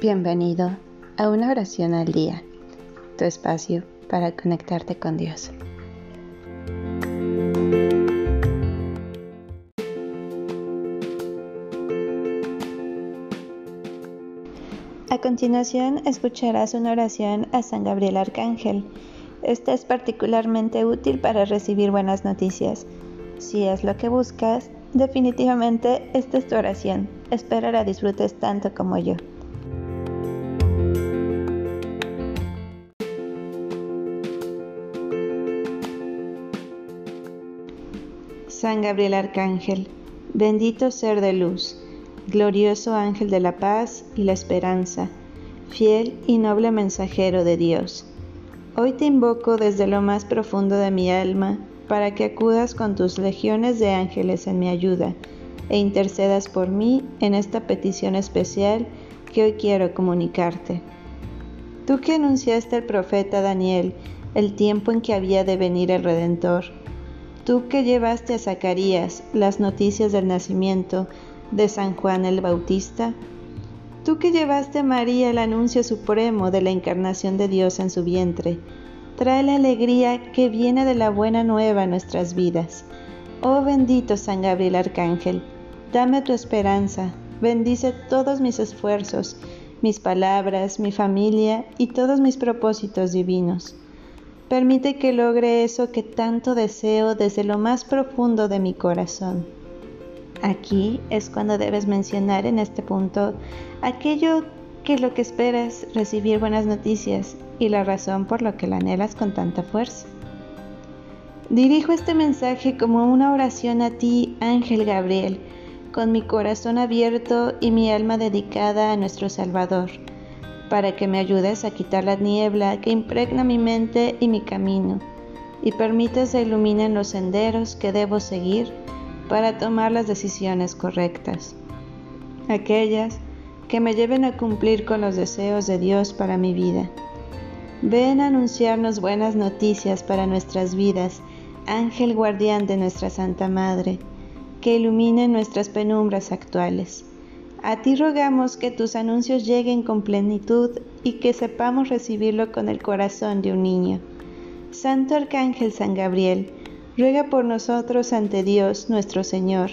Bienvenido a una oración al día, tu espacio para conectarte con Dios. A continuación escucharás una oración a San Gabriel Arcángel. Esta es particularmente útil para recibir buenas noticias. Si es lo que buscas, definitivamente esta es tu oración. Espero la disfrutes tanto como yo. San Gabriel Arcángel, bendito ser de luz, glorioso ángel de la paz y la esperanza, fiel y noble mensajero de Dios. Hoy te invoco desde lo más profundo de mi alma para que acudas con tus legiones de ángeles en mi ayuda e intercedas por mí en esta petición especial que hoy quiero comunicarte. Tú que anunciaste al profeta Daniel el tiempo en que había de venir el Redentor, Tú que llevaste a Zacarías las noticias del nacimiento de San Juan el Bautista, tú que llevaste a María el anuncio supremo de la encarnación de Dios en su vientre, trae la alegría que viene de la buena nueva a nuestras vidas. Oh bendito San Gabriel Arcángel, dame tu esperanza, bendice todos mis esfuerzos, mis palabras, mi familia y todos mis propósitos divinos. Permite que logre eso que tanto deseo desde lo más profundo de mi corazón. Aquí es cuando debes mencionar en este punto aquello que lo que esperas recibir buenas noticias y la razón por lo que la anhelas con tanta fuerza. Dirijo este mensaje como una oración a ti, Ángel Gabriel, con mi corazón abierto y mi alma dedicada a nuestro Salvador para que me ayudes a quitar la niebla que impregna mi mente y mi camino, y permites se iluminen los senderos que debo seguir para tomar las decisiones correctas, aquellas que me lleven a cumplir con los deseos de Dios para mi vida. Ven a anunciarnos buenas noticias para nuestras vidas, ángel guardián de nuestra Santa Madre, que ilumine nuestras penumbras actuales a ti rogamos que tus anuncios lleguen con plenitud y que sepamos recibirlo con el corazón de un niño. Santo Arcángel San Gabriel, ruega por nosotros ante Dios nuestro Señor,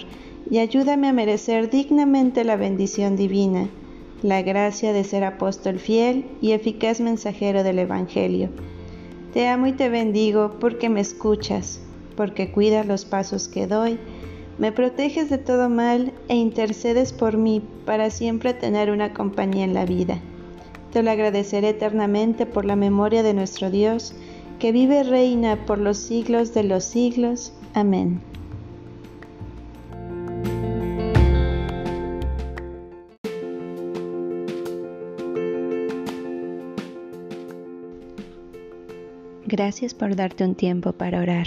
y ayúdame a merecer dignamente la bendición divina, la gracia de ser apóstol fiel y eficaz mensajero del Evangelio. Te amo y te bendigo porque me escuchas, porque cuidas los pasos que doy, me proteges de todo mal e intercedes por mí para siempre tener una compañía en la vida. Te lo agradeceré eternamente por la memoria de nuestro Dios, que vive reina por los siglos de los siglos. Amén. Gracias por darte un tiempo para orar